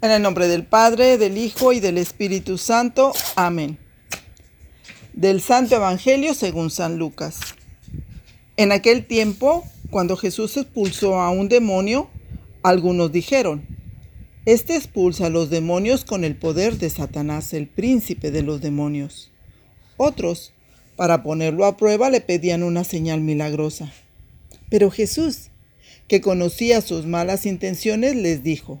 En el nombre del Padre, del Hijo y del Espíritu Santo. Amén. Del Santo Evangelio según San Lucas. En aquel tiempo, cuando Jesús expulsó a un demonio, algunos dijeron, Este expulsa a los demonios con el poder de Satanás, el príncipe de los demonios. Otros, para ponerlo a prueba, le pedían una señal milagrosa. Pero Jesús, que conocía sus malas intenciones, les dijo,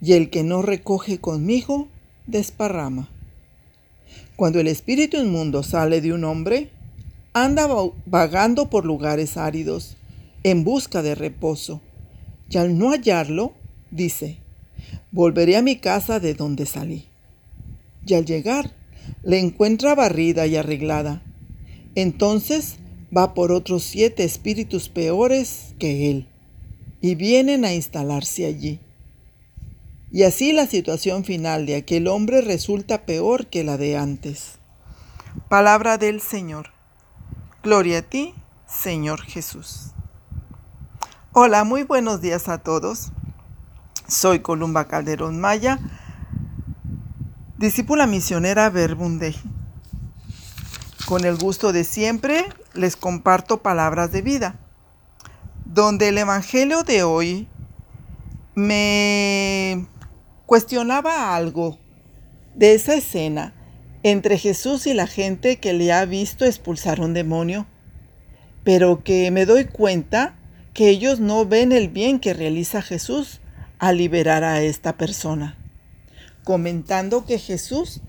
y el que no recoge conmigo, desparrama. Cuando el espíritu inmundo sale de un hombre, anda vagando por lugares áridos, en busca de reposo, y al no hallarlo, dice, volveré a mi casa de donde salí. Y al llegar, le encuentra barrida y arreglada. Entonces va por otros siete espíritus peores que él, y vienen a instalarse allí. Y así la situación final de aquel hombre resulta peor que la de antes. Palabra del Señor. Gloria a ti, Señor Jesús. Hola, muy buenos días a todos. Soy Columba Calderón Maya, discípula misionera Verbunde. Con el gusto de siempre les comparto palabras de vida, donde el Evangelio de hoy me Cuestionaba algo de esa escena entre Jesús y la gente que le ha visto expulsar un demonio, pero que me doy cuenta que ellos no ven el bien que realiza Jesús al liberar a esta persona, comentando que Jesús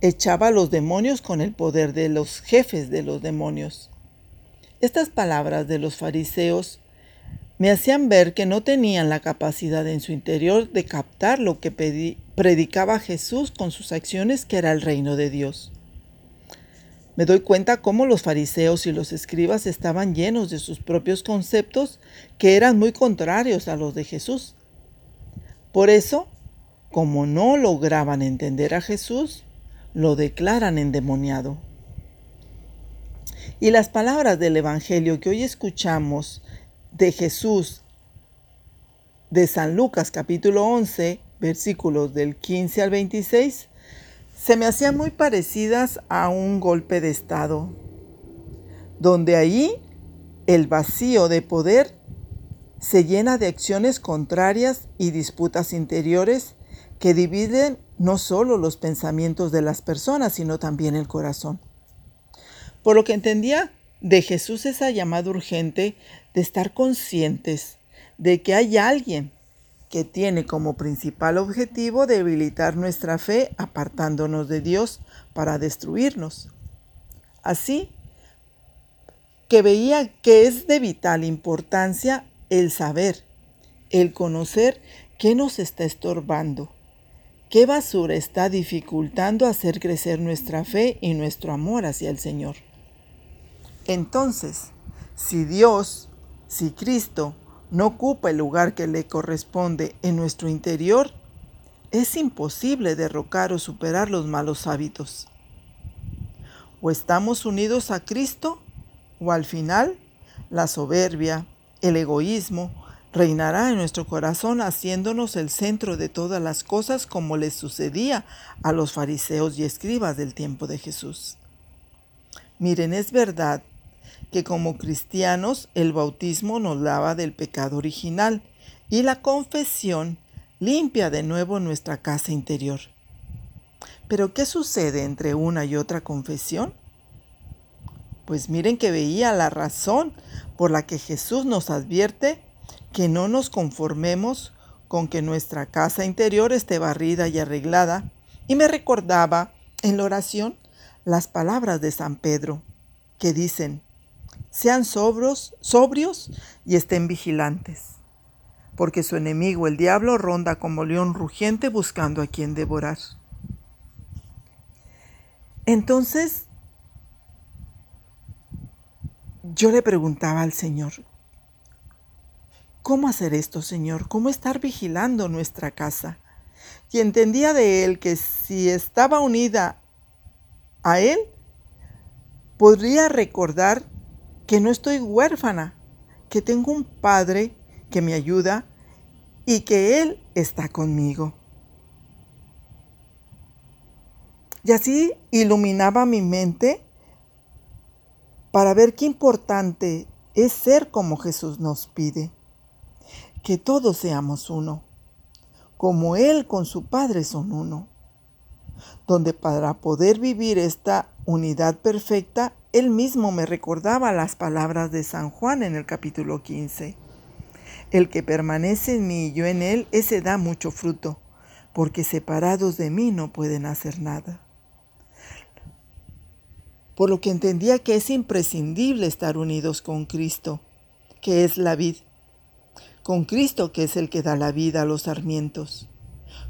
echaba a los demonios con el poder de los jefes de los demonios. Estas palabras de los fariseos me hacían ver que no tenían la capacidad en su interior de captar lo que predicaba Jesús con sus acciones, que era el reino de Dios. Me doy cuenta cómo los fariseos y los escribas estaban llenos de sus propios conceptos que eran muy contrarios a los de Jesús. Por eso, como no lograban entender a Jesús, lo declaran endemoniado. Y las palabras del Evangelio que hoy escuchamos de Jesús de San Lucas capítulo 11, versículos del 15 al 26, se me hacían muy parecidas a un golpe de Estado, donde ahí el vacío de poder se llena de acciones contrarias y disputas interiores que dividen no solo los pensamientos de las personas, sino también el corazón. Por lo que entendía de Jesús esa llamada urgente de estar conscientes de que hay alguien que tiene como principal objetivo debilitar nuestra fe apartándonos de Dios para destruirnos. Así que veía que es de vital importancia el saber, el conocer qué nos está estorbando, qué basura está dificultando hacer crecer nuestra fe y nuestro amor hacia el Señor. Entonces, si Dios, si Cristo no ocupa el lugar que le corresponde en nuestro interior, es imposible derrocar o superar los malos hábitos. O estamos unidos a Cristo, o al final la soberbia, el egoísmo, reinará en nuestro corazón haciéndonos el centro de todas las cosas como les sucedía a los fariseos y escribas del tiempo de Jesús. Miren, es verdad que como cristianos el bautismo nos lava del pecado original y la confesión limpia de nuevo nuestra casa interior. Pero ¿qué sucede entre una y otra confesión? Pues miren que veía la razón por la que Jesús nos advierte que no nos conformemos con que nuestra casa interior esté barrida y arreglada, y me recordaba en la oración las palabras de San Pedro, que dicen, sean sobros, sobrios y estén vigilantes, porque su enemigo el diablo ronda como león rugiente buscando a quien devorar. Entonces, yo le preguntaba al Señor, ¿cómo hacer esto, Señor? ¿Cómo estar vigilando nuestra casa? Y entendía de él que si estaba unida a él, podría recordar que no estoy huérfana, que tengo un Padre que me ayuda y que Él está conmigo. Y así iluminaba mi mente para ver qué importante es ser como Jesús nos pide, que todos seamos uno, como Él con su Padre son uno, donde para poder vivir esta unidad perfecta él mismo me recordaba las palabras de San Juan en el capítulo 15. El que permanece en mí y yo en él, ese da mucho fruto, porque separados de mí no pueden hacer nada. Por lo que entendía que es imprescindible estar unidos con Cristo, que es la vid, con Cristo que es el que da la vida a los sarmientos,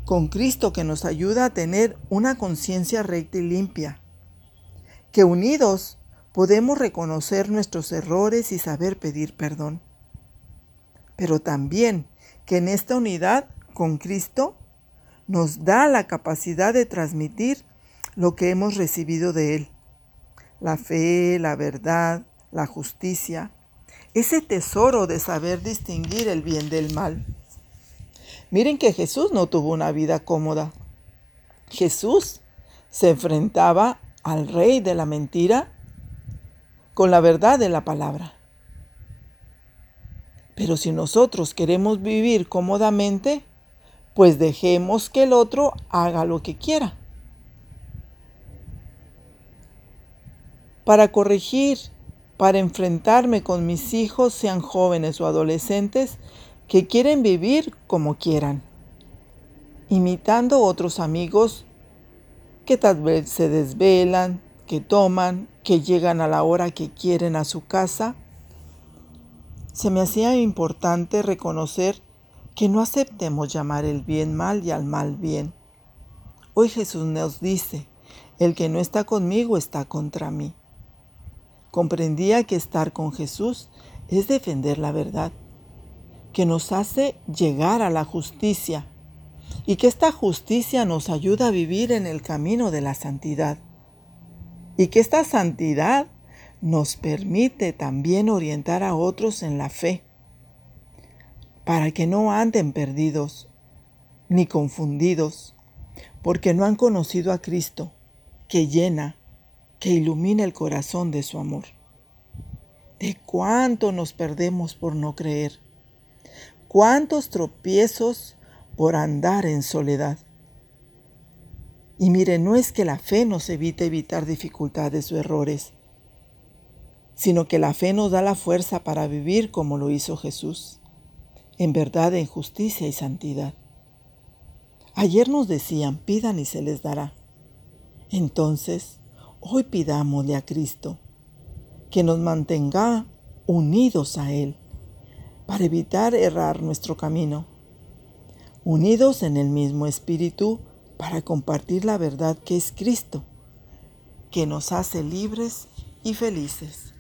con Cristo que nos ayuda a tener una conciencia recta y limpia, que unidos podemos reconocer nuestros errores y saber pedir perdón. Pero también que en esta unidad con Cristo nos da la capacidad de transmitir lo que hemos recibido de Él. La fe, la verdad, la justicia, ese tesoro de saber distinguir el bien del mal. Miren que Jesús no tuvo una vida cómoda. Jesús se enfrentaba al rey de la mentira con la verdad de la palabra. Pero si nosotros queremos vivir cómodamente, pues dejemos que el otro haga lo que quiera. Para corregir, para enfrentarme con mis hijos, sean jóvenes o adolescentes, que quieren vivir como quieran, imitando otros amigos que tal vez se desvelan, que toman, que llegan a la hora que quieren a su casa, se me hacía importante reconocer que no aceptemos llamar el bien mal y al mal bien. Hoy Jesús nos dice, el que no está conmigo está contra mí. Comprendía que estar con Jesús es defender la verdad, que nos hace llegar a la justicia y que esta justicia nos ayuda a vivir en el camino de la santidad y que esta santidad nos permite también orientar a otros en la fe, para que no anden perdidos ni confundidos, porque no han conocido a Cristo, que llena, que ilumina el corazón de su amor. ¿De cuánto nos perdemos por no creer? ¿Cuántos tropiezos por andar en soledad? Y mire, no es que la fe nos evite evitar dificultades o errores, sino que la fe nos da la fuerza para vivir como lo hizo Jesús, en verdad, en justicia y santidad. Ayer nos decían, pidan y se les dará. Entonces, hoy pidámosle a Cristo que nos mantenga unidos a Él para evitar errar nuestro camino, unidos en el mismo espíritu, para compartir la verdad que es Cristo, que nos hace libres y felices.